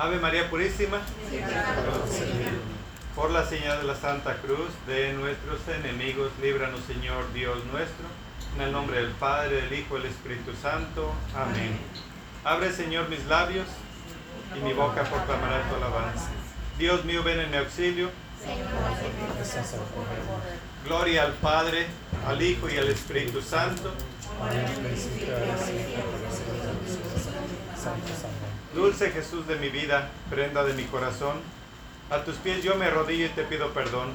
Ave María Purísima. Por la señal de la Santa Cruz de nuestros enemigos, líbranos Señor Dios nuestro. En el nombre del Padre, del Hijo del Espíritu Santo. Amén. Abre Señor mis labios y mi boca proclamará tu alabanza. Dios mío, ven en mi auxilio. Gloria al Padre, al Hijo y al Espíritu Santo. Dulce Jesús de mi vida, prenda de mi corazón, a tus pies yo me arrodillo y te pido perdón.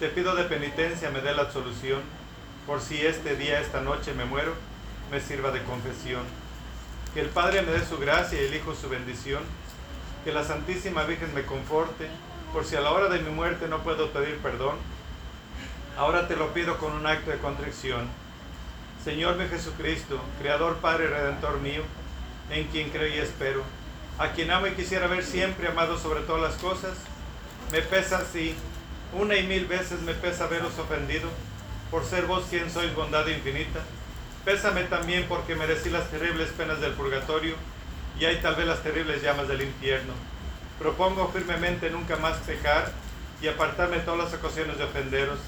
Te pido de penitencia me dé la absolución, por si este día, esta noche me muero, me sirva de confesión. Que el Padre me dé su gracia y el Hijo su bendición. Que la Santísima Virgen me conforte, por si a la hora de mi muerte no puedo pedir perdón. Ahora te lo pido con un acto de contrición. Señor mi Jesucristo, Creador, Padre, Redentor mío, en quien creo y espero, a quien amo y quisiera ver siempre amado sobre todas las cosas, me pesa así, una y mil veces me pesa veros ofendido, por ser vos quien sois bondad infinita. Pésame también porque merecí las terribles penas del purgatorio y hay tal vez las terribles llamas del infierno. Propongo firmemente nunca más pecar y apartarme todas las ocasiones de ofenderos.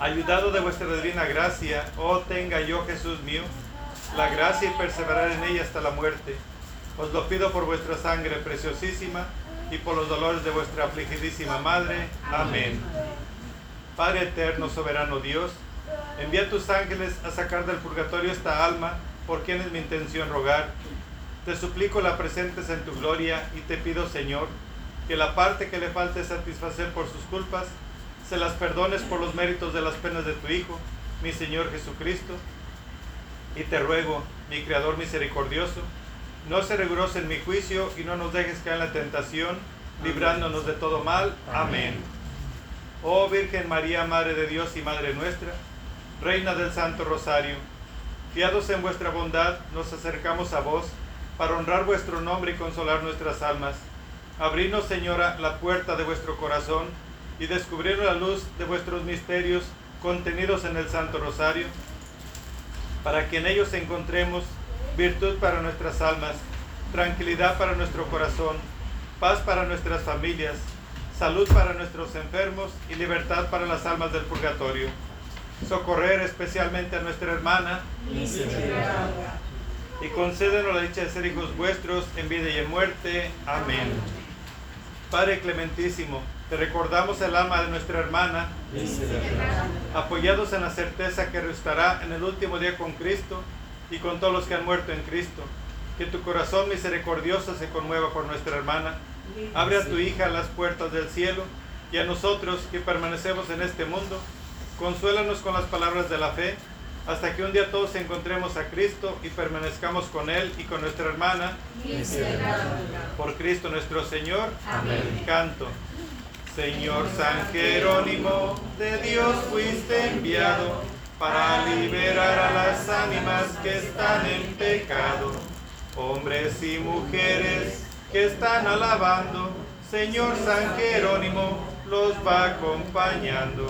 Ayudado de vuestra divina gracia, oh tenga yo, Jesús mío, la gracia y perseverar en ella hasta la muerte. Os lo pido por vuestra sangre preciosísima y por los dolores de vuestra afligidísima Madre. Amén. Padre eterno, soberano Dios, envía tus ángeles a sacar del purgatorio esta alma, por quien es mi intención rogar. Te suplico la presentes en tu gloria y te pido, Señor, que la parte que le falte satisfacer por sus culpas, se las perdones por los méritos de las penas de tu Hijo, mi Señor Jesucristo y te ruego, mi Creador misericordioso, no se riguroso en mi juicio y no nos dejes caer en la tentación, librándonos de todo mal. Amén. Oh Virgen María, Madre de Dios y Madre nuestra, Reina del Santo Rosario, fiados en vuestra bondad, nos acercamos a vos para honrar vuestro nombre y consolar nuestras almas. Abrinos, Señora, la puerta de vuestro corazón y descubrir la luz de vuestros misterios contenidos en el Santo Rosario para que en ellos encontremos virtud para nuestras almas, tranquilidad para nuestro corazón, paz para nuestras familias, salud para nuestros enfermos y libertad para las almas del purgatorio. Socorrer especialmente a nuestra hermana y concédenos la dicha de ser hijos vuestros en vida y en muerte. Amén. Padre clementísimo, te recordamos el alma de nuestra hermana, apoyados en la certeza que restará en el último día con Cristo y con todos los que han muerto en Cristo. Que tu corazón misericordioso se conmueva por nuestra hermana. Abre a tu hija las puertas del cielo y a nosotros que permanecemos en este mundo, consuélanos con las palabras de la fe hasta que un día todos encontremos a Cristo y permanezcamos con Él y con nuestra hermana. Por Cristo nuestro Señor. Amén. Canto. Señor San Jerónimo, de Dios fuiste enviado para liberar a las ánimas que están en pecado, hombres y mujeres que están alabando, Señor San Jerónimo los va acompañando.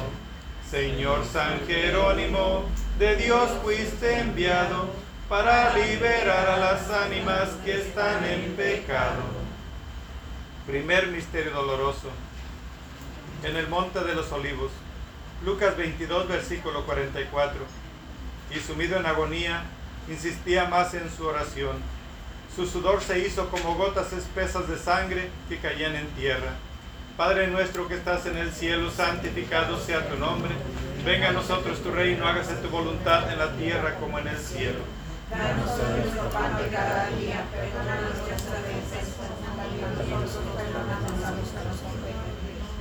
Señor San Jerónimo, de Dios fuiste enviado para liberar a las ánimas que están en pecado. Primer misterio doloroso en el monte de los olivos. Lucas 22, versículo 44. Y sumido en agonía, insistía más en su oración. Su sudor se hizo como gotas espesas de sangre que caían en tierra. Padre nuestro que estás en el cielo, santificado sea tu nombre. Venga a nosotros tu reino, hágase tu voluntad en la tierra como en el cielo. Danos hoy nuestro pan de cada día, perdona nuestras ofensas, como nosotros perdonamos a nuestros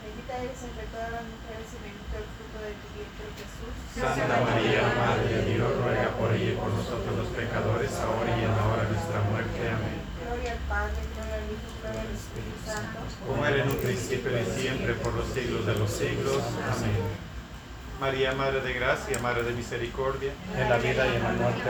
Bendita eres entre todas las mujeres y bendito el fruto de tu vientre Jesús. Santa María, Madre de Dios, ruega por ella y por nosotros los pecadores, ahora y en la hora de nuestra muerte. Amén. Gloria al Padre, gloria al Hijo, gloria al Espíritu Santo. Como era en un principio y siempre, por los siglos de los siglos. Amén. María, Madre de Gracia, Madre de Misericordia. en la vida y en la muerte,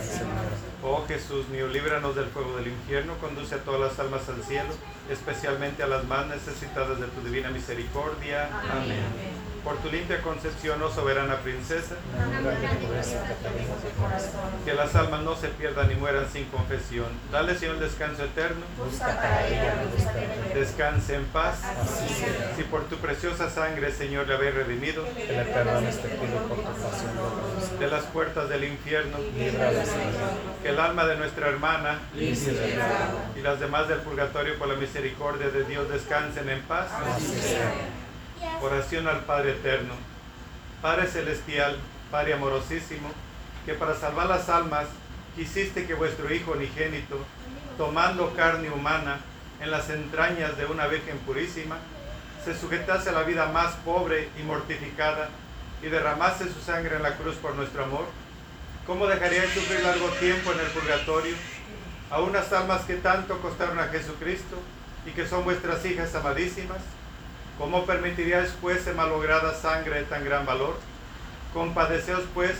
Señor. Oh Jesús mío, líbranos del fuego del infierno, conduce a todas las almas al cielo, especialmente a las más necesitadas de tu divina misericordia. Amén. Por tu limpia concepción, oh soberana princesa, que las almas no se pierdan ni mueran sin confesión. Dale, Señor, descanso eterno. Descanse en paz. Si por tu preciosa sangre, Señor, le habéis redimido Que le perdones, te pido por tu pasión dolorosa. de las puertas del infierno, que el alma de nuestra hermana y las demás del purgatorio por la misericordia de Dios descansen en paz. Oración al Padre Eterno. Padre Celestial, Padre amorosísimo, que para salvar las almas quisiste que vuestro Hijo unigénito, tomando carne humana en las entrañas de una Virgen purísima, se sujetase a la vida más pobre y mortificada y derramase su sangre en la cruz por nuestro amor. ¿Cómo dejaríais sufrir largo tiempo en el purgatorio a unas almas que tanto costaron a Jesucristo y que son vuestras hijas amadísimas? ¿Cómo permitiríais pues se malograda sangre de tan gran valor? Compadeceos pues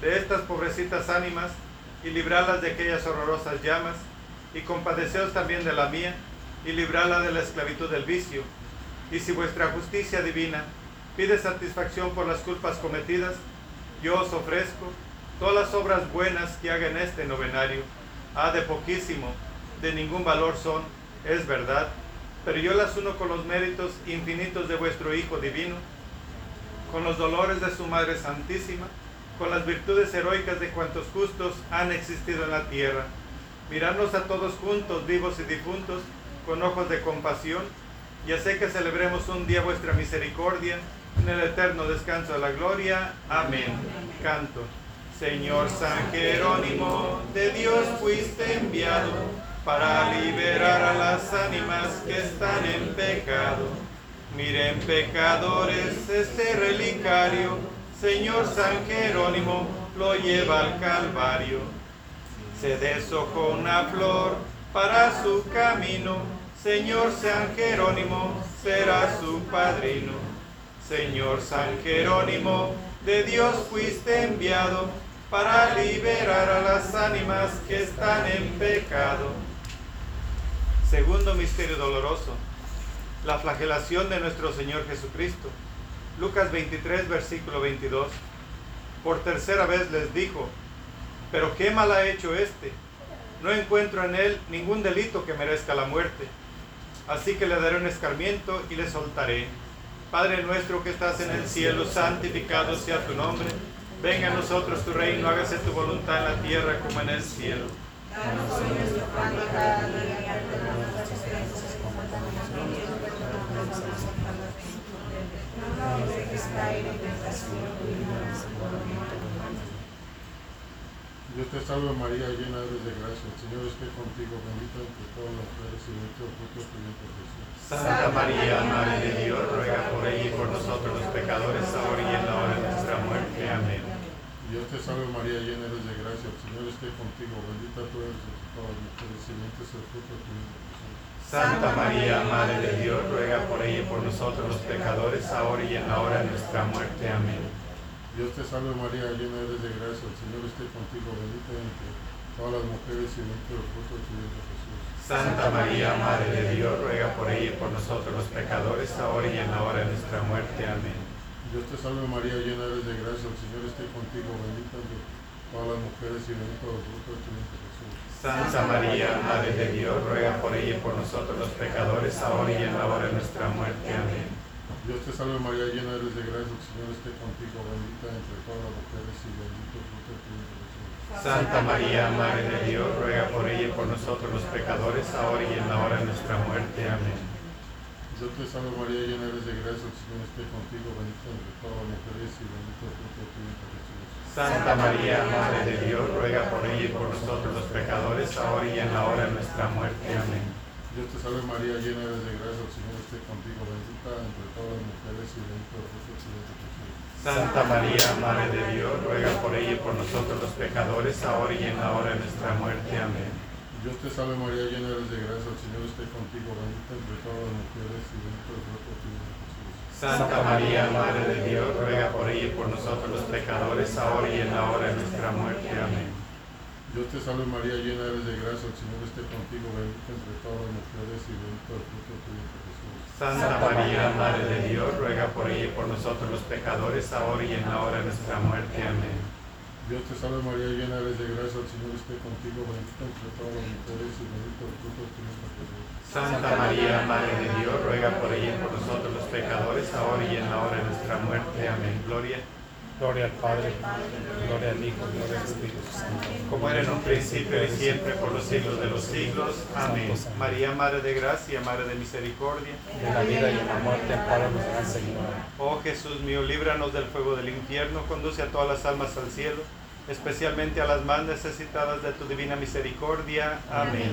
de estas pobrecitas ánimas y librarlas de aquellas horrorosas llamas, y compadeceos también de la mía y librarla de la esclavitud del vicio. Y si vuestra justicia divina pide satisfacción por las culpas cometidas, yo os ofrezco todas las obras buenas que haga en este novenario. Ah, de poquísimo, de ningún valor son, es verdad, pero yo las uno con los méritos infinitos de vuestro Hijo Divino, con los dolores de su Madre Santísima, con las virtudes heroicas de cuantos justos han existido en la tierra. Mirarnos a todos juntos, vivos y difuntos, con ojos de compasión, y hacer que celebremos un día vuestra misericordia en el eterno descanso de la gloria. Amén. Canto. Señor San Jerónimo, de Dios fuiste enviado para liberar a las ánimas que están en pecado. Miren pecadores este relicario, Señor San Jerónimo lo lleva al Calvario. Se deshojó una flor para su camino, Señor San Jerónimo será su padrino. Señor San Jerónimo, de Dios fuiste enviado para liberar a las ánimas que están en pecado. Segundo misterio doloroso, la flagelación de nuestro Señor Jesucristo. Lucas 23, versículo 22. Por tercera vez les dijo, pero qué mal ha hecho este. No encuentro en él ningún delito que merezca la muerte. Así que le daré un escarmiento y le soltaré. Padre nuestro que estás en el cielo, santificado sea tu nombre. Venga a nosotros tu reino, hágase tu voluntad en la tierra como en el cielo. Danos hoy nuestro pan de cada día Dios te salve María, llena eres de gracia, el Señor esté contigo, bendita entre todas las mujeres y bendito el fruto de tu vientre Jesús. Santa María, Madre de Dios, ruega por ella y por nosotros los pecadores, ahora y en la hora de nuestra muerte. Amén. Dios te salve María, llena eres de gracia, el Señor esté contigo, bendita tú eres entre todas las mujeres y bendito es el fruto de tu vientre Santa María, Madre de Dios, ruega por ella y por nosotros los pecadores, ahora y en la hora de nuestra muerte. Amén. Dios te salve María, llena eres de gracia, el Señor esté contigo, bendita entre todas las mujeres y bendito el fruto de tu vientre Jesús. Santa María, Madre de Dios, ruega por ella y por nosotros los pecadores, ahora y en la hora de nuestra muerte. Amén. Dios te salve María, llena eres de gracia, el Señor esté contigo, bendita entre todas las mujeres y bendito el fruto de tu vientre Jesús. Santa María, Madre de Dios, ruega por ella y por nosotros los pecadores, ahora y en la hora de nuestra muerte. Amén. Dios te salve María, llena eres de gracia, el Señor esté contigo, bendita entre todas las mujeres y bendito el fruto de tu vientre. Santa María, Madre de Dios, ruega por ella y por nosotros los pecadores, ahora y en la hora de nuestra muerte. Amén. Dios te salve María, llena eres de gracia, el Señor esté contigo, bendita entre todas las mujeres y bendito el fruto de tu vientre Jesús. Santa María, Madre de Dios, ruega por ella y por nosotros los pecadores, ahora y en la hora de nuestra muerte. Amén. Dios te salve María, llena eres de gracia, el Señor esté contigo, bendita entre todas las mujeres y bendito el fruto de tu vientre Jesús. Santa María, Madre de Dios, ruega por ella y por nosotros los pecadores, ahora y en la hora de nuestra muerte. Amén. Dios te salve María, llena eres de gracia, el Señor esté contigo, bendita entre todas las mujeres y bendito el fruto de tu vientre Jesús. Santa María, Madre de Dios, ruega por ella y por nosotros los pecadores, ahora y en la hora de nuestra muerte. Amén. Dios te salve María, llena eres de gracia, el Señor esté contigo, bendita entre todas las mujeres y bendito el fruto de tu vientre Jesús. Santa María, Madre de Dios, ruega por ella y por nosotros los pecadores, ahora y en la hora de nuestra muerte. Amén. Dios te salve María, llena eres de gracia, el Señor esté contigo, bendita entre todas las mujeres y bendito el fruto de tu vientre Jesús. Santa María, Madre de Dios, ruega por ella y por nosotros los pecadores, ahora y en la hora de nuestra muerte. Amén. Gloria, Gloria al Padre, gloria al Hijo, gloria al Espíritu Santo. como era en un principio y siempre, por los siglos de los siglos. Amén. María, Madre de Gracia, Madre de Misericordia. En la vida y en la muerte, amparanos, Gran Señor. Oh Jesús mío, líbranos del fuego del infierno, conduce a todas las almas al cielo, especialmente a las más necesitadas de tu divina misericordia. Amén.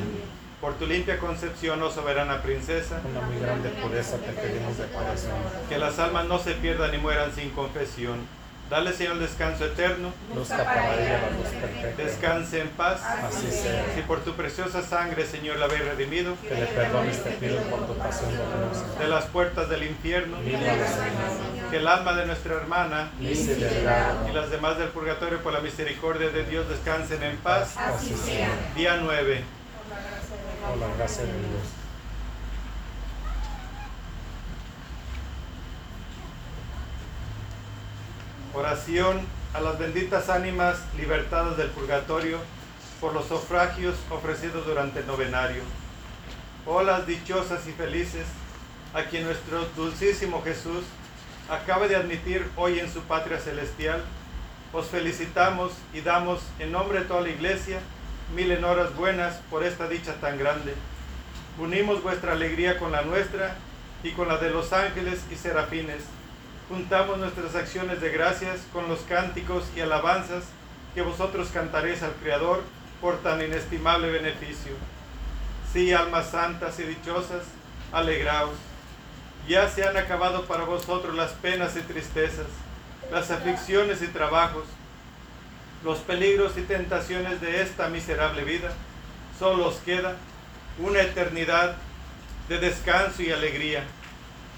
Por tu limpia concepción, oh soberana princesa, Una muy grande pureza te pedimos de corazón. que las almas no se pierdan ni mueran sin confesión. Dale, Señor, descanso eterno, Luzca para ella la luz perfecta. descanse en paz. Así sea. Si por tu preciosa sangre, Señor, la habéis redimido Que le perdones te pido por tu pasión dolorosa. de las puertas del infierno, que el alma de nuestra hermana y las demás del purgatorio, por la misericordia de Dios, descansen en paz. Así sea. Día 9. Por la gracia de Dios. Oración a las benditas ánimas libertadas del purgatorio por los sufragios ofrecidos durante el novenario. Oh las dichosas y felices a quien nuestro dulcísimo Jesús acaba de admitir hoy en su patria celestial, os felicitamos y damos en nombre de toda la iglesia mil en horas buenas por esta dicha tan grande. Unimos vuestra alegría con la nuestra y con la de los ángeles y serafines. Juntamos nuestras acciones de gracias con los cánticos y alabanzas que vosotros cantaréis al Creador por tan inestimable beneficio. Sí, almas santas y dichosas, alegraos. Ya se han acabado para vosotros las penas y tristezas, las aflicciones y trabajos, los peligros y tentaciones de esta miserable vida. Solo os queda una eternidad de descanso y alegría,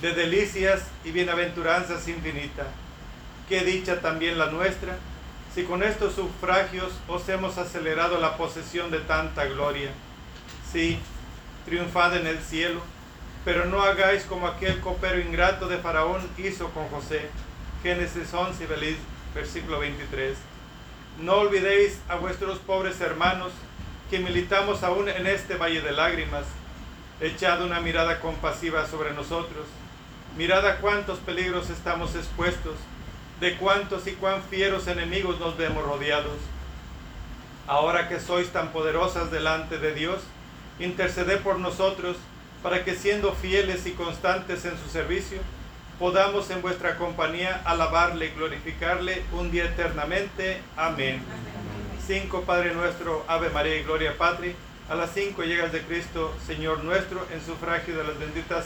de delicias y bienaventuranzas infinita. Qué dicha también la nuestra, si con estos sufragios os hemos acelerado la posesión de tanta gloria. Sí, triunfad en el cielo, pero no hagáis como aquel copero ingrato de Faraón hizo con José. Génesis 11, veli- versículo 23. No olvidéis a vuestros pobres hermanos que militamos aún en este valle de lágrimas. Echad una mirada compasiva sobre nosotros. Mirad a cuántos peligros estamos expuestos, de cuántos y cuán fieros enemigos nos vemos rodeados. Ahora que sois tan poderosas delante de Dios, interceded por nosotros para que siendo fieles y constantes en su servicio, podamos en vuestra compañía alabarle y glorificarle un día eternamente. Amén. 5, Padre nuestro, Ave María y Gloria Patri. A las 5 llegas de Cristo, Señor nuestro, en sufragio de las benditas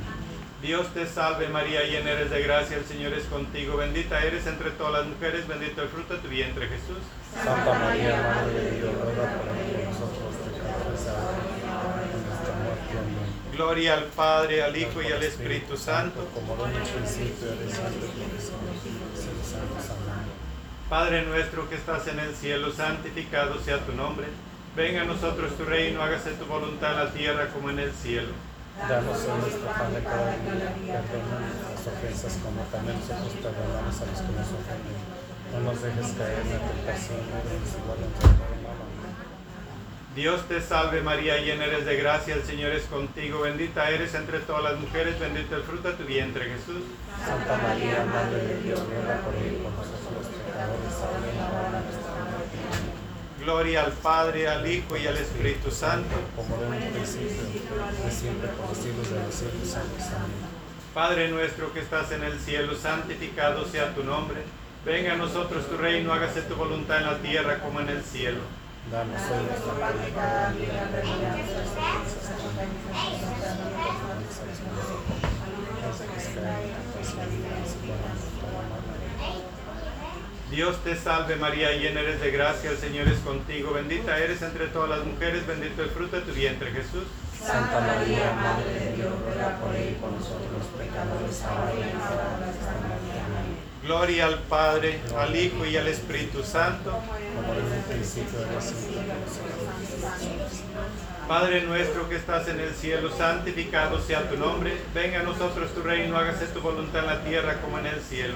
Dios te salve María, llena eres de gracia, el Señor es contigo, bendita eres entre todas las mujeres, bendito el fruto de tu vientre Jesús. Santa María, Madre de Dios, ruega por nosotros pecadores, ahora y en nuestra muerte. Amén. Gloria al Padre, al Hijo y al Espíritu Santo. Como lo en el principio, ahora y siempre, por los. Padre nuestro que estás en el cielo, santificado sea tu nombre. Venga a nosotros tu reino, hágase tu voluntad en la tierra como en el cielo. Danos hoy nuestro pan de cada día, perdona nuestras ofensas como también nosotros perdonamos a los que nos ofenden. No nos dejes caer en la tentación, mal. Amén. Dios te salve María, llena eres de gracia, el Señor es contigo, bendita eres entre todas las mujeres, bendito el fruto de tu vientre Jesús. Santa María, Madre de Dios, ruega por mí, por nosotros los pecadores, ahora y en la hora de nuestra muerte. Amén. Gloria al Padre, al Hijo y al Espíritu Santo. Como era en un principio, siempre, por los siglos de los siglos. Amén. Padre nuestro que estás en el cielo, santificado sea tu nombre. Venga a nosotros tu reino, hágase tu voluntad en la tierra como en el cielo. Danos hoy nuestro pan de cada día, perdona nuestras ofensas, como también nosotros perdonamos a los que nos ofenden. No nos dejes caer en la tentación, líbranos igual ante todo mal. Amén. Dios te salve María, llena eres de gracia, el Señor es contigo, bendita eres entre todas las mujeres, bendito el fruto de tu vientre Jesús. Santa María, Madre de Dios, ruega por él por nosotros los pecadores, ahora y en la hora de nuestra muerte. Amén. Gloria al Padre, al Hijo y al Espíritu Santo. Padre nuestro que estás en el cielo, santificado sea tu nombre. Venga a nosotros tu reino, hágase tu voluntad en la tierra como en el cielo.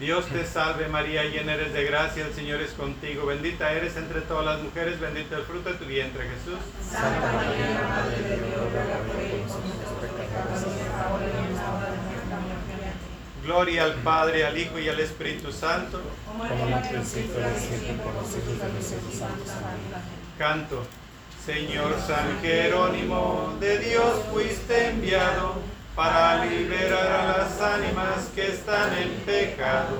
Dios te salve María, llena eres de gracia, el Señor es contigo, bendita eres entre todas las mujeres, bendito el fruto de tu vientre Jesús. Santa María, Madre de Dios, ruega por él y por nosotros los pecadores, ahora y en la hora de nuestra muerte. Amén. Gloria al Padre, al Hijo y al Espíritu Santo. Como en un principio, ahora y siempre, por los siglos de los siglos. Santos. Amén. Canto. Señor San Jerónimo, de Dios fuiste enviado para liberar a las ánimas que están en pecado.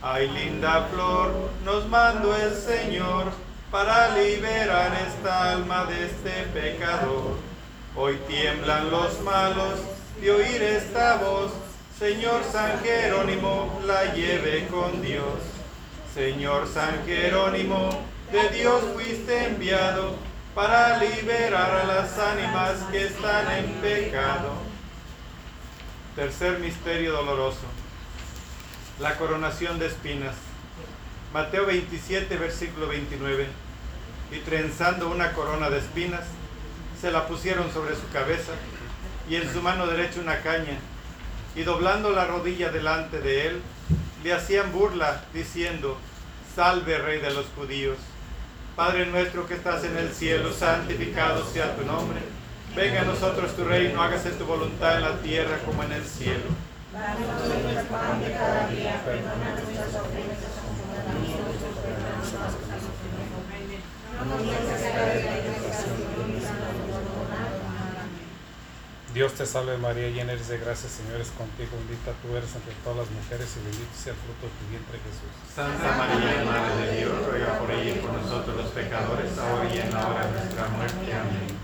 Ay, linda flor, nos mandó el Señor para liberar esta alma de este pecador. Hoy tiemblan los malos de oír esta voz. Señor San Jerónimo, la lleve con Dios. Señor San Jerónimo, de Dios fuiste enviado para liberar a las ánimas que están en pecado. Tercer misterio doloroso. La coronación de espinas. Mateo 27, versículo 29. Y trenzando una corona de espinas, se la pusieron sobre su cabeza y en su mano derecha una caña. Y doblando la rodilla delante de él, le hacían burla, diciendo, Salve Rey de los judíos. Padre nuestro que estás en el cielo, santificado sea tu nombre. Venga a nosotros tu reino, hágase tu voluntad en la tierra como en el cielo. Dios te salve María, llena eres de gracia, Señor es contigo, bendita tú eres entre todas las mujeres y bendito sea el fruto de tu vientre Jesús. Santa María, Madre de Dios, ruega por ella y por nosotros los pecadores, ahora y en la hora de nuestra muerte. Amén.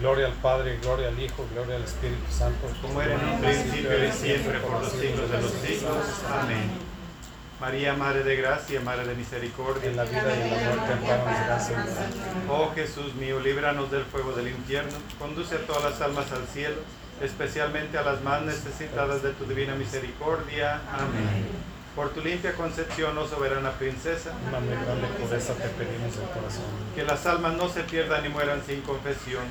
Gloria al Padre, gloria al Hijo, gloria al Espíritu Santo, Como era en un principio y siempre, por los siglos de los siglos. Amén. María, Madre de Gracia, Madre de Misericordia, en la vida y en la muerte, amparanos gracias. Oh Jesús mío, líbranos del fuego del infierno, conduce a todas las almas al cielo, especialmente a las más necesitadas de tu divina misericordia. Amén. Por tu limpia concepción, oh soberana princesa, Una grande pureza te pedimos de corazón. que las almas no se pierdan ni mueran sin confesión.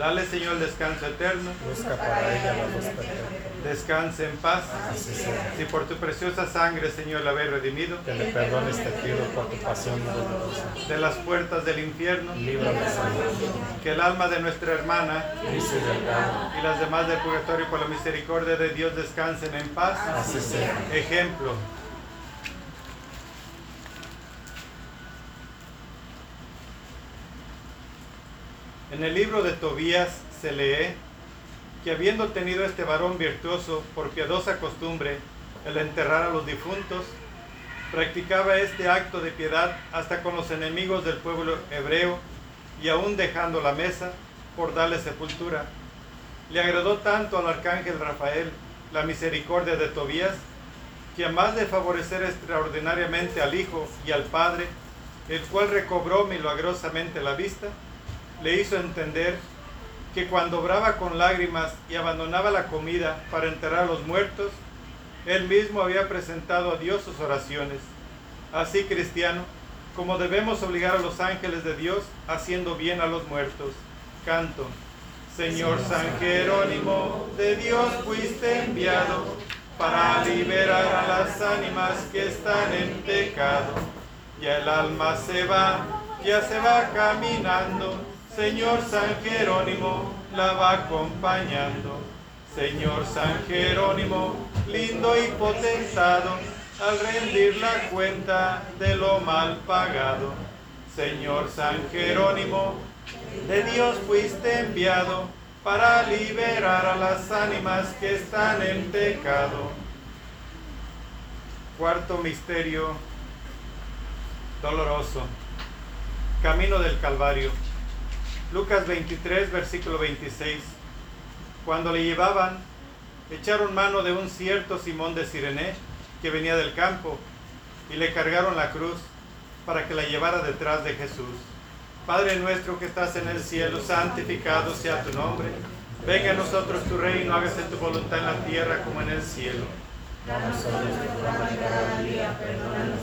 Dale, Señor, descanso eterno. Busca para ella la luz perpetua. Descanse en paz. Así sea. Si por tu preciosa sangre, Señor, la habéis redimido Que le perdones te pido por tu pasión dolorosa. de las puertas del infierno, Líbrame, Señor. que el alma de nuestra hermana y las demás del purgatorio por la misericordia de Dios descansen en paz. Así sea. Ejemplo. En el libro de Tobías se lee que habiendo tenido este varón virtuoso por piadosa costumbre el enterrar a los difuntos, practicaba este acto de piedad hasta con los enemigos del pueblo hebreo y aún dejando la mesa por darle sepultura. Le agradó tanto al arcángel Rafael la misericordia de Tobías, que a más de favorecer extraordinariamente al Hijo y al Padre, el cual recobró milagrosamente la vista, le hizo entender que cuando obraba con lágrimas y abandonaba la comida para enterrar a los muertos, él mismo había presentado a Dios sus oraciones. Así, cristiano, como debemos obligar a los ángeles de Dios haciendo bien a los muertos. Canto. Señor San Jerónimo, de Dios fuiste enviado para liberar a las ánimas que están en pecado. Ya el alma se va, ya se va caminando. Señor San Jerónimo, la va acompañando. Señor San Jerónimo, lindo y potentado, al rendir la cuenta de lo mal pagado. Señor San Jerónimo, de Dios fuiste enviado para liberar a las ánimas que están en pecado. Cuarto misterio doloroso. Camino del Calvario. Lucas 23, versículo 26. Cuando le llevaban, echaron mano de un cierto Simón de Sirene que venía del campo y le cargaron la cruz para que la llevara detrás de Jesús. Padre nuestro que estás en el cielo, santificado sea tu nombre. Venga a nosotros tu reino, hágase tu voluntad en la tierra como en el cielo. Danos hoy nuestro pan cada día, perdona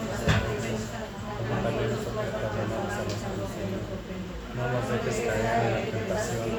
como también nosotros perdonamos a los que nos ofenden. No nos dejes caer en la tentación.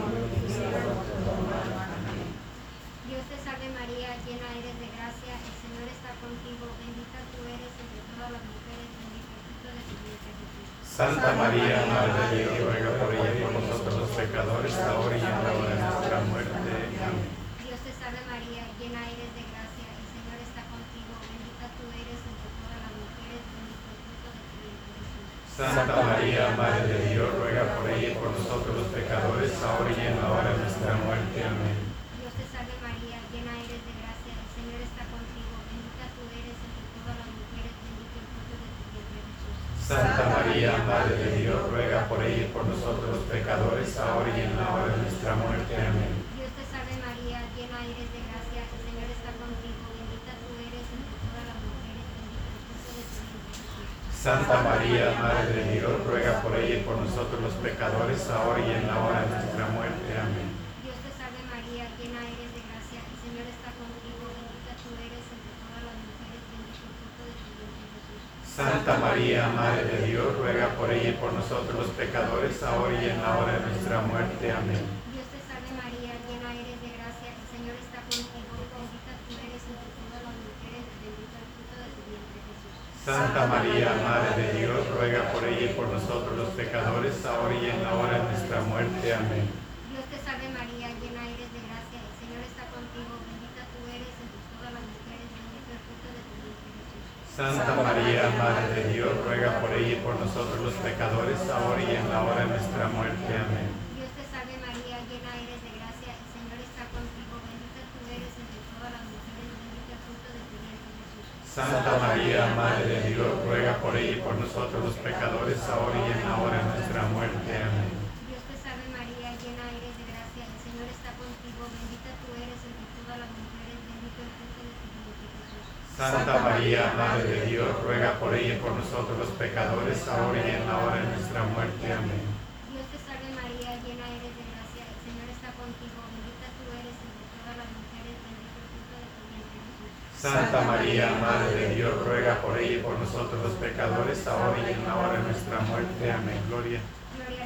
Dios te salve María, llena eres de gracia, el Señor está contigo, bendita tú eres entre todas las mujeres, bendito el fruto de tu vientre Jesús. Santa María, Madre de Dios, ruega por ella y por nosotros los pecadores, ahora y en la hora de nuestra muerte. Amén. Dios te salve María, llena eres de gracia, el Señor está contigo, bendita tú eres entre todas las mujeres, bendito el fruto de tu vientre Jesús. Santa María, Madre de Dios, ruega por ella y por nosotros los pecadores, ahora y en la hora de nuestra muerte. Amén. Dios te salve María, llena eres de gracia, el Señor está contigo, bendita tú eres entre todas las mujeres, bendito el fruto de tu vientre Jesús. Santa María, Madre de Dios, ruega por ella y por nosotros los pecadores, ahora y en la hora de nuestra muerte. Amén. Dios te salve María, llena eres de gracia, el Señor está contigo, bendita tú eres entre todas las mujeres, bendito el fruto de tu vientre Jesús. Santa María, Madre de Dios, ruega por ella y por nosotros los pecadores, ahora y en la hora de nuestra muerte. Amén. Dios te salve María, llena eres de gracia, el Señor está contigo, bendita tú eres entre todas las mujeres, bendito el fruto de tu vientre Jesús. Santa María, Madre de Dios, ruega por ella y por nosotros los pecadores, ahora y en la hora de nuestra muerte. Amén. Dios te salve María, llena eres de gracia, el Señor está contigo, bendita tú eres entre todas las mujeres, bendito el fruto de tu vientre Jesús. Santa María, Madre de Dios, ruega por ella y por nosotros los pecadores, ahora y en la hora de nuestra muerte. Amén. Dios te salve María, llena eres de gracia, el Señor está contigo, bendita tú eres entre todas las mujeres, bendito el fruto de tu vientre Jesús. Santa María, Madre de Dios, ruega por ella y por nosotros los pecadores, ahora y en la hora de nuestra muerte. Amén. Dios te salve María, llena eres de gracia, el Señor está contigo, bendita tú eres entre todas las mujeres, bendito el fruto de tu vientre Jesús. Santa María, Madre de Dios, ruega por ella y por nosotros los pecadores, ahora y en la hora de nuestra muerte. Amén. Dios te salve María, llena eres de gracia, el Señor está contigo, bendita tú eres entre todas las mujeres, bendito el fruto de tu vientre Jesús. Santa María, Madre de Dios, ruega por ella y por nosotros los pecadores, ahora y en la hora de nuestra muerte. Amén. Dios te salve María, llena eres de gracia, el Señor está contigo, bendita tú eres entre todas las mujeres, bendito el fruto de tu vientre Jesús. Santa María, Madre de Dios, ruega por ella y por nosotros los pecadores, ahora y en la hora de nuestra muerte. Amén. Gloria.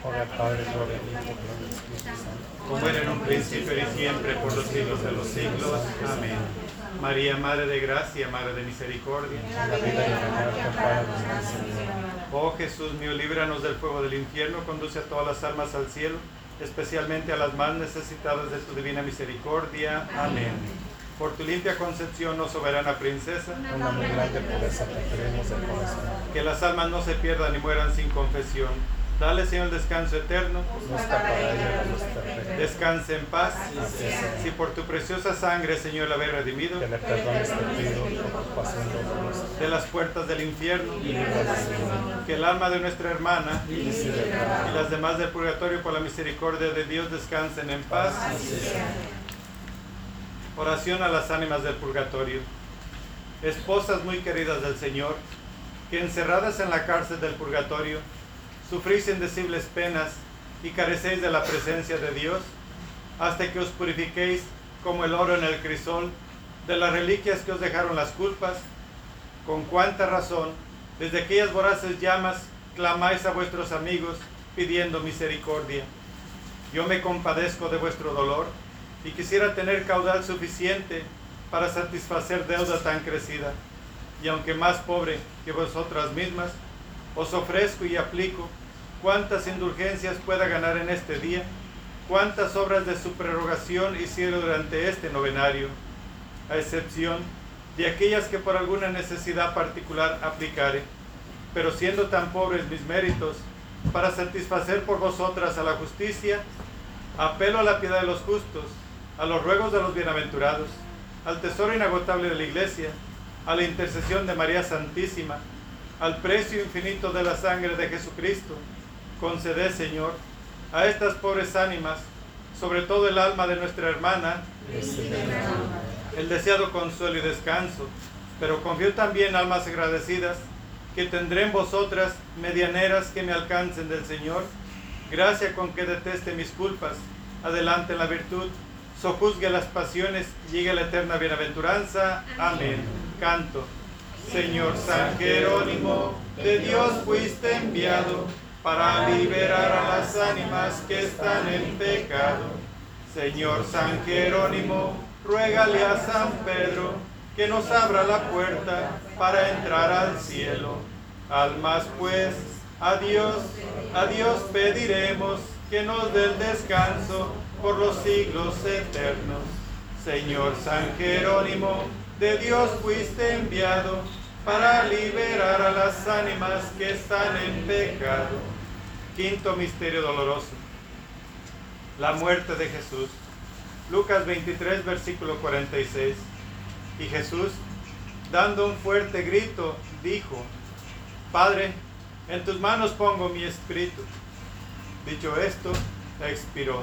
Gloria al Padre, gloria al Hijo, gloria al Espíritu Espíritu Santo. como era en un principio y siempre por los siglos de los siglos. Amén. María, Madre de Gracia, Madre de Misericordia. En la vida y en la muerte, amparanos, Señor. Oh Jesús mío, líbranos del fuego del infierno, conduce a todas las almas al cielo, especialmente a las más necesitadas de tu divina misericordia. Amén. Por tu limpia concepción, oh soberana princesa, Una muy grande pureza corazón. que las almas no se pierdan ni mueran sin confesión. Dale, Señor, el descanso eterno. Descanse en paz. Si por tu preciosa sangre, Señor, la habéis redimido Que le perdones te pido por tu pasión dolorosa. de las puertas del infierno, que el alma de nuestra hermana y las demás del purgatorio por la misericordia de Dios descansen en paz. Oración a las ánimas del purgatorio. Esposas muy queridas del Señor, que encerradas en la cárcel del purgatorio, sufrís indecibles penas y carecéis de la presencia de Dios, hasta que os purifiquéis como el oro en el crisol de las reliquias que os dejaron las culpas, con cuánta razón, desde aquellas voraces llamas, clamáis a vuestros amigos pidiendo misericordia. Yo me compadezco de vuestro dolor y quisiera tener caudal suficiente para satisfacer deuda tan crecida. Y aunque más pobre que vosotras mismas, os ofrezco y aplico cuantas indulgencias pueda ganar en este día, cuantas obras de su prerrogación hiciera durante este novenario, a excepción de aquellas que por alguna necesidad particular aplicare. Pero siendo tan pobres mis méritos, para satisfacer por vosotras a la justicia, apelo a la piedad de los justos, a los ruegos de los bienaventurados, al tesoro inagotable de la Iglesia, a la intercesión de María Santísima, al precio infinito de la sangre de Jesucristo. Conceded, Señor, a estas pobres ánimas, sobre todo el alma de nuestra hermana, el deseado consuelo y descanso, pero confío también, almas agradecidas, que tendré en vosotras medianeras que me alcancen del Señor Gracia con que deteste mis culpas, adelante en la virtud, sojuzgue las pasiones, llegue la eterna bienaventuranza. Amén. Canto. Señor San Jerónimo, de Dios fuiste enviado para liberar a las ánimas que están en pecado. Señor San Jerónimo, ruégale a San Pedro que nos abra la puerta para entrar al cielo. Almas pues, a Dios, a Dios pediremos que nos dé el descanso por los siglos eternos. Señor San Jerónimo, de Dios fuiste enviado para liberar a las ánimas que están en pecado. Quinto misterio doloroso. La muerte de Jesús. Lucas 23, versículo 46. Y Jesús, dando un fuerte grito, dijo, Padre, en tus manos pongo mi espíritu. Dicho esto, expiró.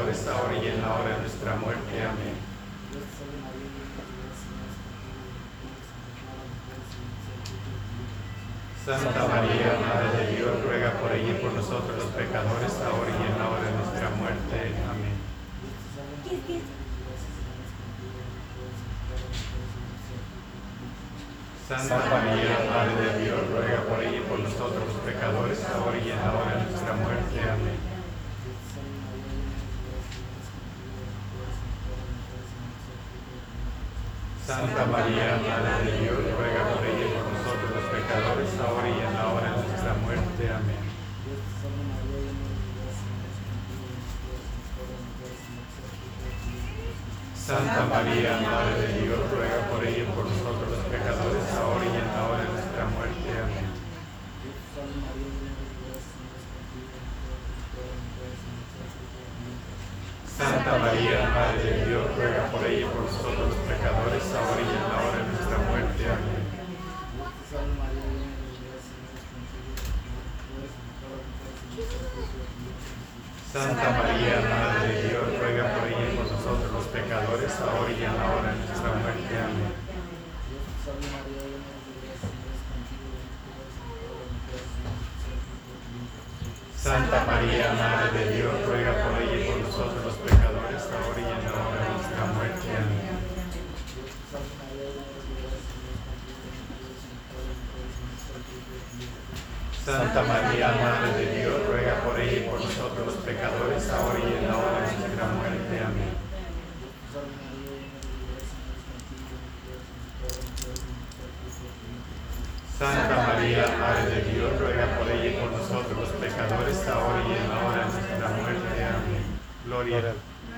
pecadores, ahora y en la hora de nuestra muerte. Amén. Santa María, Madre de Dios, ruega por ella y por nosotros los pecadores, ahora y en la hora de nuestra muerte. Amén. Santa María, Madre de Dios, ruega por ella y por nosotros los pecadores, ahora y en la hora de nuestra muerte. Amén. Santa María, Madre de Dios, ruega por ella por nosotros los pecadores, ahora y en la hora de nuestra muerte. Amén. Dios María, de de. Santa María, Madre de Dios, ruega por ella por nosotros los pecadores, ahora y en la hora de nuestra muerte. Amén. Dios te salve María, llena de gracia, Señor es contigo, bendita eres entre todas las mujeres y bendito es el fruto de tu vientre Jesús. Santa María, Madre de Dios, ruega por ella y por nosotros los pecadores, ahora y en la hora de nuestra muerte. Amén. Dios te salve María, llena de gracia, Señor es contigo, bendita eres entre todas las mujeres y bendito es el fruto de tu vientre Jesús. Santa María, Madre de Dios, ruega por ella y por nosotros los pecadores, ahora y en la hora de nuestra muerte. Amén. Santa María, Madre de Dios, ruega por ella y por nosotros los pecadores, ahora y en la hora de nuestra muerte. Amén. Santa María, Madre de Dios, ruega por ella y por nosotros pecadores, ahora y en la hora de nuestra muerte. Amén. Santa María, Madre de Dios, ruega por ella y por nosotros los pecadores, ahora y en la hora de nuestra muerte. Amén. Gloria al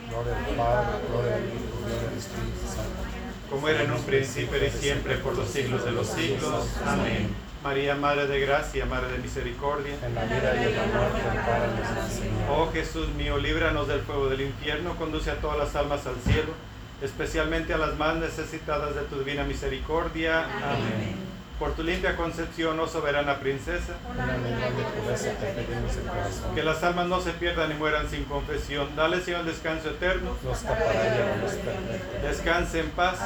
Gloria al Padre, gloria al Hijo, gloria al Espíritu Santo. como era en un principio y siempre por los siglos de los siglos. Amén. María, Madre de Gracia, Madre de Misericordia. En la vida y en la muerte. Oh Jesús mío, líbranos del fuego del infierno, conduce a todas las almas al cielo, especialmente a las más necesitadas de tu divina misericordia. Amén. Por tu limpia concepción, oh soberana princesa, que las almas no se pierdan y mueran sin confesión. Dale, Señor, descanso eterno. Descanse en paz.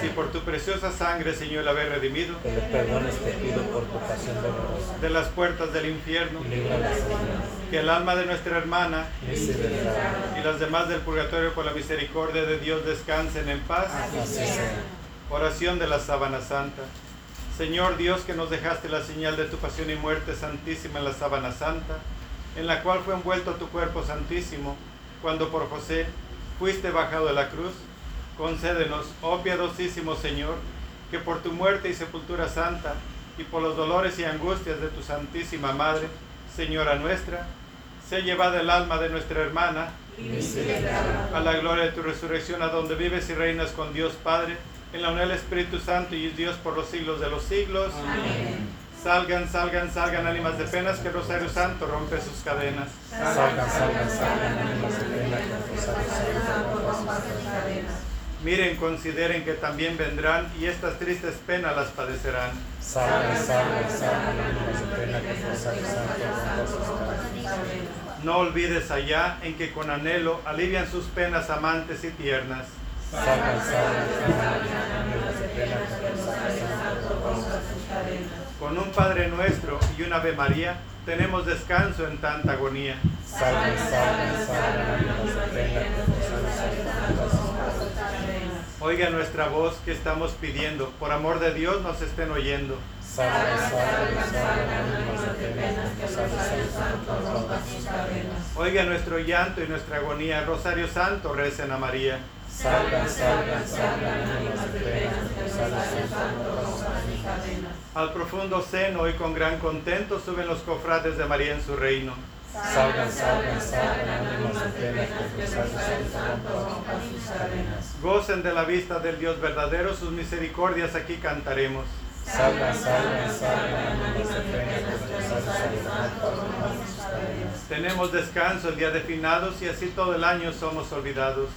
Si por tu preciosa sangre, Señor, la haber redimido de las puertas del infierno, que el alma de nuestra hermana y las demás del purgatorio por la misericordia de Dios descansen en paz. Oración de la sábana santa. Señor Dios que nos dejaste la señal de tu pasión y muerte santísima en la sábana santa, en la cual fue envuelto tu cuerpo santísimo, cuando por José fuiste bajado de la cruz, concédenos, oh piadosísimo Señor, que por tu muerte y sepultura santa, y por los dolores y angustias de tu santísima Madre, Señora nuestra, sea llevada el alma de nuestra hermana. a la gloria de tu resurrección, a donde vives y reinas con Dios Padre, en la unidad del Espíritu Santo y Dios por los siglos de los siglos. Salgan, salgan, salgan ánimas de penas que el Rosario Santo rompe sus cadenas. Salgan, salgan, salgan, ánimas de pena, que el Rosario Santo rompa sus cadenas. Miren, consideren que también vendrán y estas tristes penas las padecerán. Salgan, salgan, salgan, ánimas de pena, que el Rosario Santo rompa sus cadenas. No olvides allá en que con anhelo alivian sus penas amantes y tiernas. Cadenas. Con un Padre Nuestro y una Ave María tenemos descanso en tanta agonía. Rompa sus cadenas. Oiga nuestra voz que estamos pidiendo, por amor de Dios nos estén oyendo. Sus cadenas. Oiga nuestro llanto y nuestra agonía, Rosario Santo, recen a María. Salgan, salgan, salgan, ánimas de pena, que el Rosario Santo rompa sus cadenas. Al profundo seno y con gran contento suben los cofrades de María en su reino. Salgan, salgan, salgan, ánimas de pena, que el Rosario Santo sus cadenas. Gocen de la vista del Dios verdadero, sus misericordias aquí cantaremos. Salgan, salgan, salgan, ánimas de pena, que el Rosario Santo. Tenemos descanso el día de finados y así todo el año somos olvidados.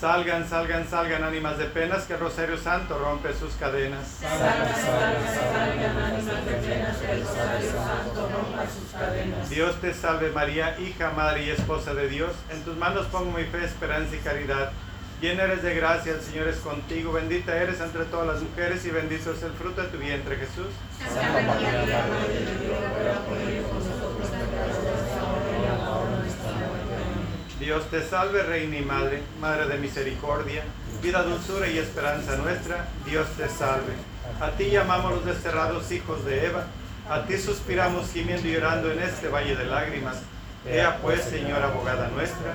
Salgan, salgan, salgan, ánimas de penas, que el Rosario Santo rompe sus cadenas. Salgan, salgan, salgan, ánimas de pena, que el Rosario Santo rompa sus cadenas. Dios te salve María, hija, madre y esposa de Dios. En tus manos pongo mi fe, esperanza y caridad. Llena eres de gracia, el Señor es contigo. Bendita eres entre todas las mujeres y bendito es el fruto de tu vientre, Jesús. Santa María, Dios. Dios te salve, Reina y Madre, Madre de misericordia, vida, dulzura y esperanza nuestra. Dios te salve. A ti llamamos los desterrados hijos de Eva. A ti suspiramos gimiendo y llorando en este valle de lágrimas. Ea pues, Señora abogada nuestra,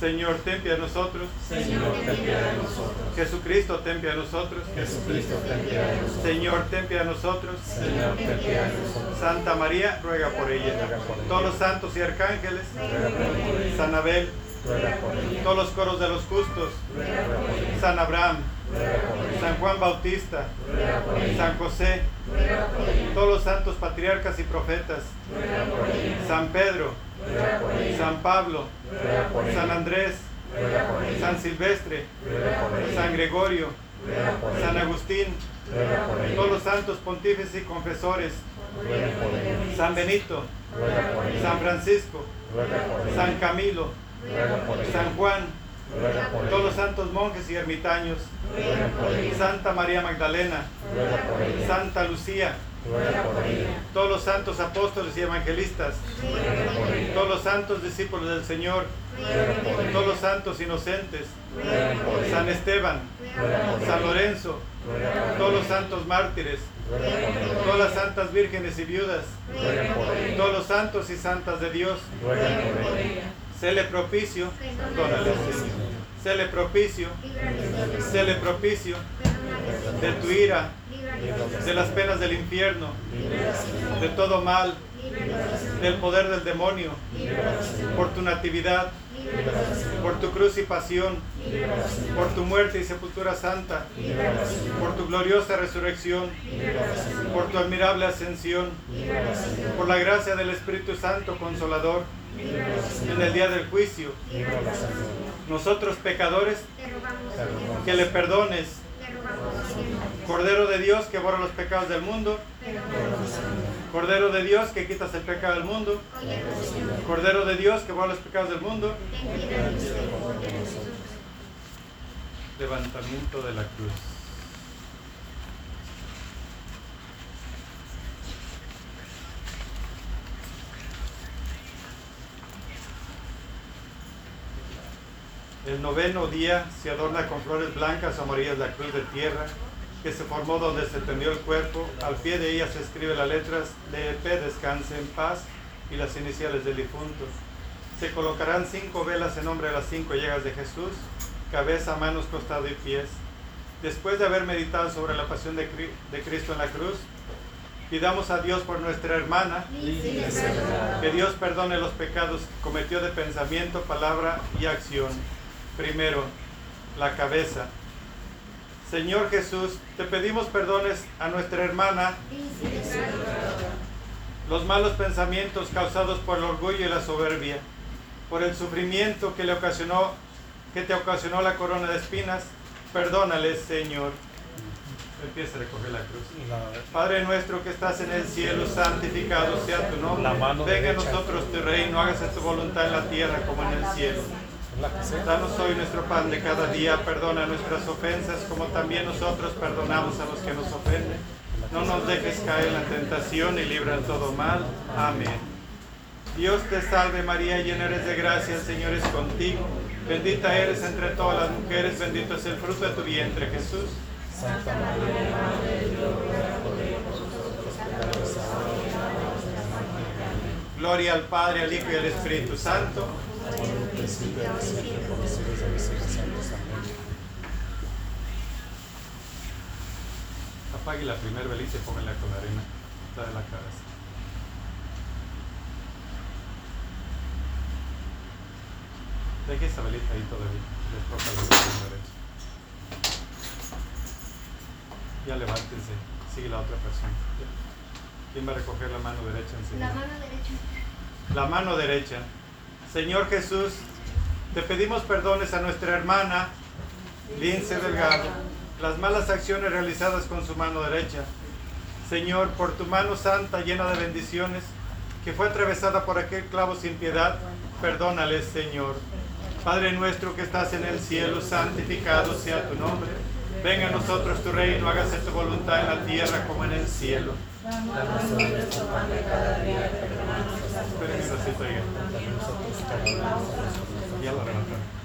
Señor, ten piedad de nosotros. Señor, ten piedad de nosotros. Jesucristo, ten piedad de nosotros. Jesucristo, ten piedad de nosotros. Señor, ten piedad de nosotros. Señor, ten piedad de nosotros. Santa María, ruega por ella. Todos los santos y arcángeles. San Abel, Ruega por ella. todos los coros de los justos. San Abraham. San Juan Bautista. San José, Todos los santos patriarcas y profetas. San Pedro. San Pablo, San. Andrés. San Silvestre. San Gregorio, San. Agustín, todos los santos pontífices y confesores. San Benito. San Francisco. San Camilo. San Juan, Todos los santos monjes y ermitaños. Santa María Magdalena. Santa Lucía, todos los santos apóstoles y evangelistas, todos los santos discípulos del Señor, todos los santos inocentes. San Esteban, San. Lorenzo, todos los santos mártires, todas las santas vírgenes y viudas, todos los santos y santas de Dios. Séle propicio, perdónale, Señor, séle propicio, séle propicio de tu ira, de las penas del infierno, de todo mal, del poder del demonio, por tu natividad, por tu cruz y pasión, por tu muerte y sepultura santa, por tu gloriosa resurrección, por tu admirable ascensión, por la gracia del Espíritu Santo Consolador, en el día del juicio, nosotros pecadores, que le perdones. Cordero de Dios que borra los pecados del mundo. Cordero de Dios que quitas el pecado del mundo. Cordero de Dios que borra los pecados del mundo, levantamiento de la cruz. El noveno día se adorna con flores blancas o amarillas la cruz de tierra que se formó donde se tendió el cuerpo. Al pie de ella se escribe las letras de EP, descanse en paz, y las iniciales del difunto. Se colocarán cinco velas en nombre de las cinco llagas de Jesús, cabeza, manos, costado y pies. Después de haber meditado sobre la pasión de, de Cristo en la cruz, pidamos a Dios por nuestra hermana, que Dios perdone los pecados que cometió de pensamiento, palabra y acción. Primero, la cabeza. Señor Jesús, te pedimos perdones a nuestra hermana los malos pensamientos causados por el orgullo y la soberbia, por el sufrimiento que le ocasionó, que te ocasionó la corona de espinas, perdónales, Señor. Empieza a recoger la cruz. Padre nuestro que estás en el cielo, santificado sea tu nombre. Venga a nosotros tu reino, hágase tu voluntad en la tierra como en el cielo. Danos hoy nuestro pan de cada día, perdona nuestras ofensas como también nosotros perdonamos a los que nos ofenden. No nos dejes caer en la tentación y libra de todo mal. Amén. Dios te salve María, llena eres de gracia, el Señor es contigo. Bendita eres entre todas las mujeres, bendito es el fruto de tu vientre Jesús. Santa María, Madre de Dios. Gloria al Padre, al Hijo y al Espíritu Santo. Como en el principio, ahora y siempre, por los siglos de los siglos santos. Amén. Apague la primera velita y póngala con la arena la de la cabeza. Deje esa velita ahí todavía. La derecha. Ya levántense. Sigue la otra persona. ¿Quién va a recoger la mano derecha enseguida? La mano derecha. la mano derecha. Señor Jesús, te pedimos perdones a nuestra hermana Lince Delgado, las malas acciones realizadas con su mano derecha. Señor, por tu mano santa llena de bendiciones, que fue atravesada por aquel clavo sin piedad, perdónales, Señor. Padre nuestro que estás en el cielo, santificado sea tu nombre. Venga a nosotros tu reino, hágase tu voluntad en la tierra como en el cielo. Espérenme un ratito, oiga. Ya lo levantaron.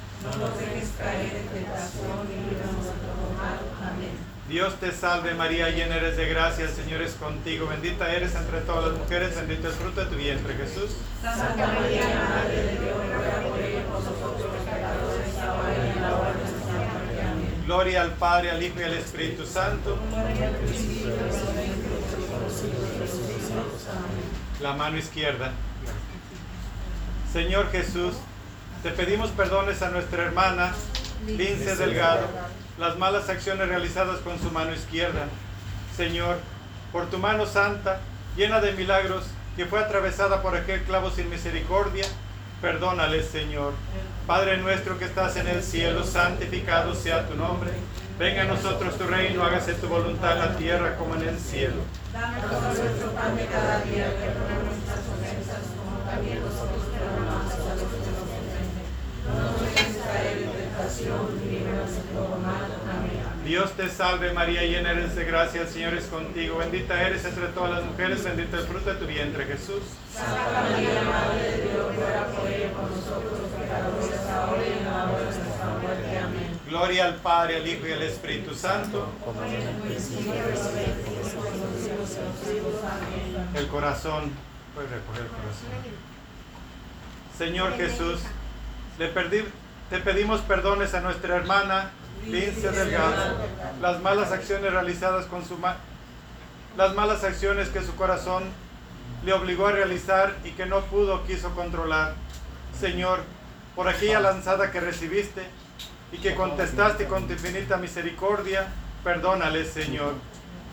Dios te salve María, llena eres de gracia, el Señor es contigo, bendita eres entre todas las mujeres, bendito es fruto de tu vientre Jesús. Santa María, Madre de Dios, ruega por ellos nosotros pecadores, ahora y en la hora de nuestra muerte. Amén. Gloria al Padre, al Hijo y al Espíritu Santo. La mano izquierda. Señor Jesús, te pedimos perdones a nuestra hermana Lince Delgado, las malas acciones realizadas con su mano izquierda. Señor, por tu mano santa, llena de milagros, que fue atravesada por aquel clavo sin misericordia, perdónales, Señor. Padre nuestro que estás en el cielo, santificado sea tu nombre. Venga a nosotros tu reino, hágase tu voluntad en la tierra como en el cielo. Danos nuestro pan de cada día, perdona nuestras ofensas, como también nosotros perdonamos a los que nos ofenden. No nos dejes caer en tentación, líbranos de todo mal. Amén. Dios te salve María, llena eres de gracia, el Señor es contigo. Bendita eres entre todas las mujeres, bendito el fruto de tu vientre Jesús. Santa María, Madre de Dios, ruega por ellos por nosotros los pecadores, ahora y en la hora de nuestra muerte. Amén. Gloria al Padre, al Hijo y al Espíritu Santo. Como en el principio, El corazón, puedes recoger el corazón. Señor Jesús, le perdí- te pedimos perdones a nuestra hermana Lince Delgado, las malas acciones realizadas con su ma- las malas acciones que su corazón le obligó a realizar y que no pudo o quiso controlar. Señor, por aquella lanzada que recibiste y que contestaste con tu infinita misericordia, perdónale, Señor.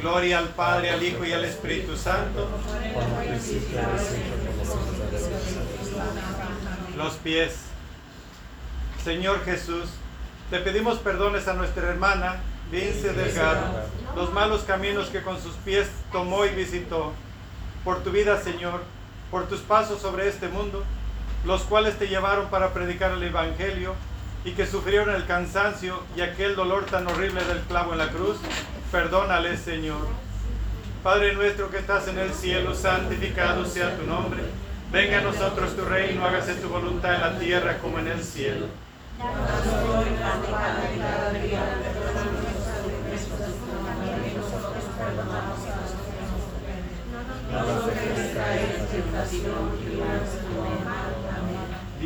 Gloria al Padre, al Hijo y al Espíritu Santo. Los pies. Señor Jesús, te pedimos perdones a nuestra hermana Vince Delgado, los malos caminos que con sus pies tomó y visitó. por tu vida, Señor, por tus pasos sobre este mundo, los cuales te llevaron para predicar el Evangelio y que sufrieron el cansancio y aquel dolor tan horrible del clavo en la cruz, perdónales, Señor. Padre nuestro que estás en el cielo, santificado sea tu nombre. Venga a nosotros tu reino, hágase tu voluntad en la tierra como en el cielo.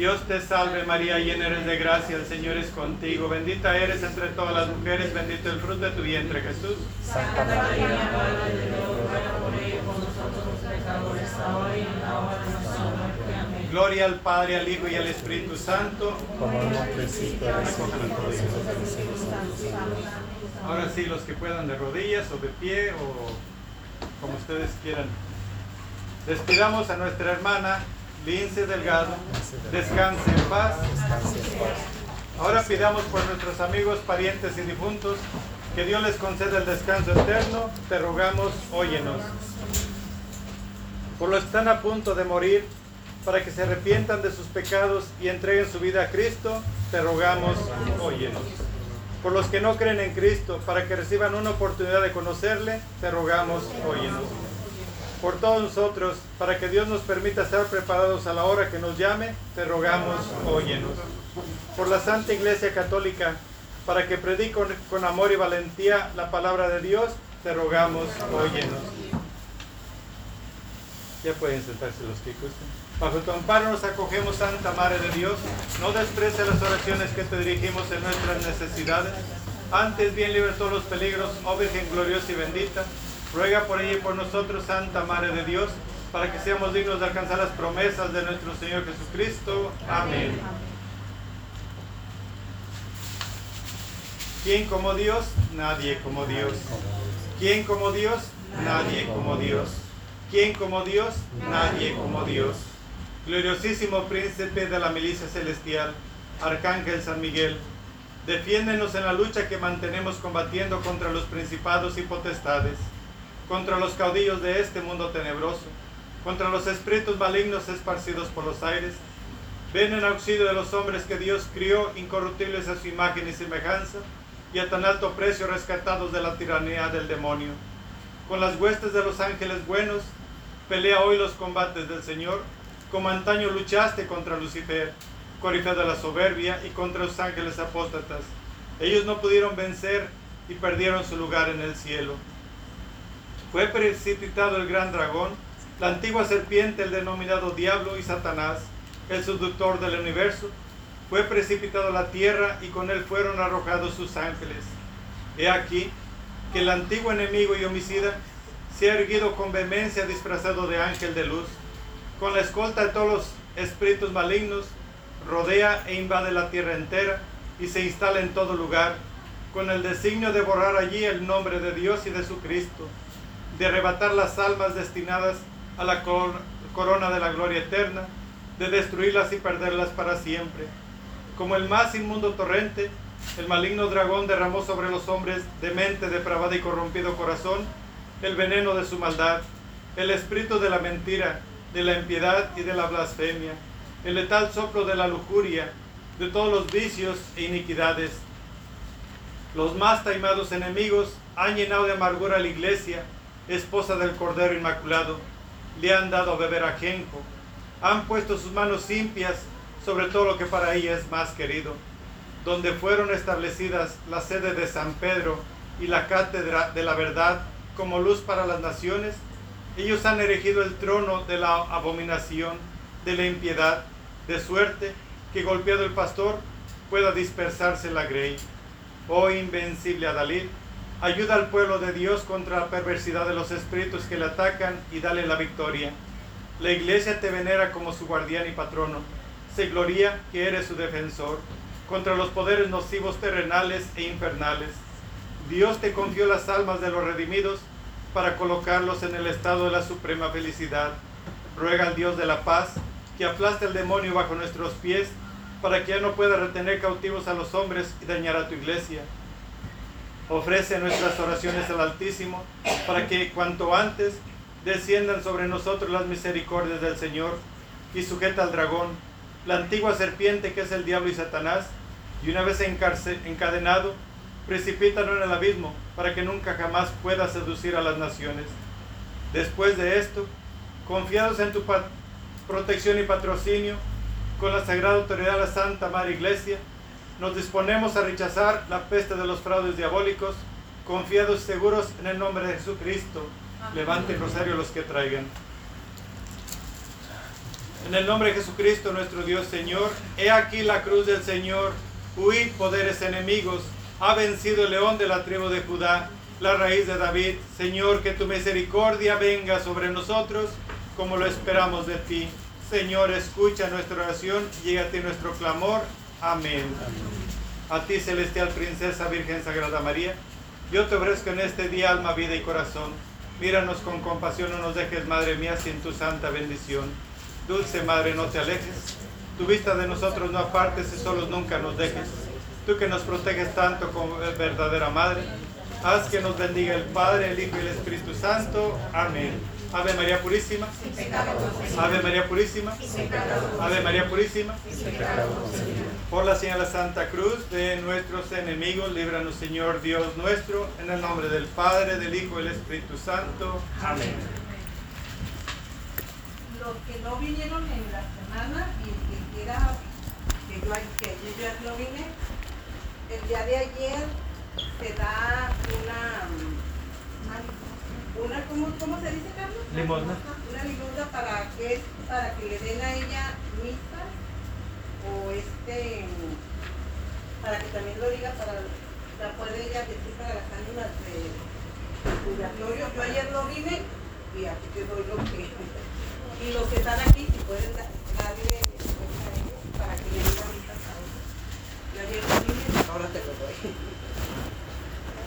Dios te salve María, llena eres de gracia, el Señor es contigo. Bendita eres entre todas las mujeres, bendito el fruto de tu vientre Jesús. Santa María, Madre de Dios, ruega por nosotros los pecadores, ahora y en la hora de nuestra muerte. Amén. Gloria al Padre, al Hijo y al Espíritu Santo. Como en un principio, ahora y siempre, por los siglos de los siglos. Amén. Ahora sí, los que puedan de rodillas o de pie o como ustedes quieran. Despidamos a nuestra hermana Lince Delgado. Descanse en paz. Ahora pidamos por nuestros amigos, parientes y difuntos que Dios les conceda el descanso eterno. Te rogamos, óyenos. Por los que están a punto de morir, para que se arrepientan de sus pecados y entreguen su vida a Cristo, te rogamos, óyenos. Por los que no creen en Cristo, para que reciban una oportunidad de conocerle, te rogamos, óyenos. Por todos nosotros, para que Dios nos permita estar preparados a la hora que nos llame, te rogamos, óyenos. Por la Santa Iglesia Católica, para que predique con, amor y valentía la palabra de Dios, te rogamos, óyenos. Ya pueden sentarse los que gusten. Bajo tu amparo nos acogemos, Santa Madre de Dios. No desprecie las oraciones que te dirigimos en nuestras necesidades. Antes bien libre todos los peligros, oh Virgen gloriosa y bendita. Ruega por ella y por nosotros, Santa Madre de Dios, para que seamos dignos de alcanzar las promesas de nuestro Señor Jesucristo. Amén. ¿Quién como Dios? Nadie como Dios. ¿Quién como Dios? Nadie como Dios. ¿Quién como Dios? Nadie como Dios. Gloriosísimo príncipe de la milicia celestial, Arcángel San Miguel, defiéndenos en la lucha que mantenemos combatiendo contra los principados y potestades, contra los caudillos de este mundo tenebroso, contra los espíritus malignos esparcidos por los aires. Ven en auxilio de los hombres que Dios crió, incorruptibles a su imagen y semejanza, y a tan alto precio rescatados de la tiranía del demonio. Con las huestes de los ángeles buenos, pelea hoy los combates del Señor, como antaño luchaste contra Lucifer, corifeo de la soberbia, y contra los ángeles apóstatas. Ellos no pudieron vencer y perdieron su lugar en el cielo. Fue precipitado el gran dragón, la antigua serpiente, el denominado diablo y Satanás, el seductor del universo. Fue precipitado a la tierra y con él fueron arrojados sus ángeles. He aquí que el antiguo enemigo y homicida se ha erguido con vehemencia disfrazado de ángel de luz. Con la escolta de todos los espíritus malignos, rodea e invade la tierra entera y se instala en todo lugar, con el designio de borrar allí el nombre de Dios y de su Cristo, de arrebatar las almas destinadas a la cor- corona de la gloria eterna, de destruirlas y perderlas para siempre. Como el más inmundo torrente, el maligno dragón derramó sobre los hombres de mente depravada y corrompido corazón el veneno de su maldad, el espíritu de la mentira, de la impiedad y de la blasfemia, el letal soplo de la lujuria, de todos los vicios e iniquidades. Los más taimados enemigos han llenado de amargura a la iglesia, esposa del Cordero Inmaculado, le han dado a beber ajenjo, han puesto sus manos impias sobre todo lo que para ella es más querido, donde fueron establecidas la sede de San Pedro y la cátedra de la verdad como luz para las naciones, ellos han erigido el trono de la abominación, de la impiedad, de suerte que golpeado el pastor pueda dispersarse la grey. Oh invencible Adalid, ayuda al pueblo de Dios contra la perversidad de los espíritus que le atacan y dale la victoria. La iglesia te venera como su guardián y patrono. Se gloria que eres su defensor contra los poderes nocivos terrenales e infernales. Dios te confió las almas de los redimidos para colocarlos en el estado de la suprema felicidad. Ruega al Dios de la paz que aplaste al demonio bajo nuestros pies para que ya no pueda retener cautivos a los hombres y dañar a tu iglesia. Ofrece nuestras oraciones al Altísimo para que cuanto antes desciendan sobre nosotros las misericordias del Señor y sujeta al dragón, la antigua serpiente que es el diablo y Satanás, y una vez encadenado, precipítalo en el abismo para que nunca jamás pueda seducir a las naciones. Después de esto, confiados en tu protección y patrocinio, con la sagrada autoridad de la Santa Madre Iglesia, nos disponemos a rechazar la peste de los fraudes diabólicos, confiados y seguros en el nombre de Jesucristo. Levante el rosario los que traigan. En el nombre de Jesucristo, nuestro Dios Señor, he aquí la cruz del Señor. Huid, poderes enemigos. Ha vencido el león de la tribu de Judá, la raíz de David. Señor, que tu misericordia venga sobre nosotros como lo esperamos de ti. Señor, escucha nuestra oración llega a ti nuestro clamor. Amén. A ti, celestial princesa, Virgen Sagrada María, yo te ofrezco en este día alma, vida y corazón. Míranos con compasión, no nos dejes, Madre mía, sin tu santa bendición. Dulce Madre, no te alejes. Tu vista de nosotros no apartes y solos nunca nos dejes. Tú que nos proteges tanto como verdadera Madre, haz que nos bendiga el Padre, el Hijo y el Espíritu Santo. Amén. Ave María Purísima. Ave María Purísima. Ave María Purísima. Por la señal de la Santa Cruz de nuestros enemigos, líbranos Señor Dios nuestro, en el nombre del Padre, del Hijo y del Espíritu Santo. Amén. Los que no vinieron en la semana y que quiera que yo, que yo ya no vine, el día de ayer se da una, una ¿cómo, cómo se dice Carlos? Limosna. Una limosna para que, para que le den a ella misa o este, para que también lo diga para la puede ella decir para las ánimas de purgatorio. Yo ayer lo vine y aquí te doy lo que y los que están aquí si pueden da- darle para que le digan misa a ellos. Yo ayer lo vine, ahora te lo doy.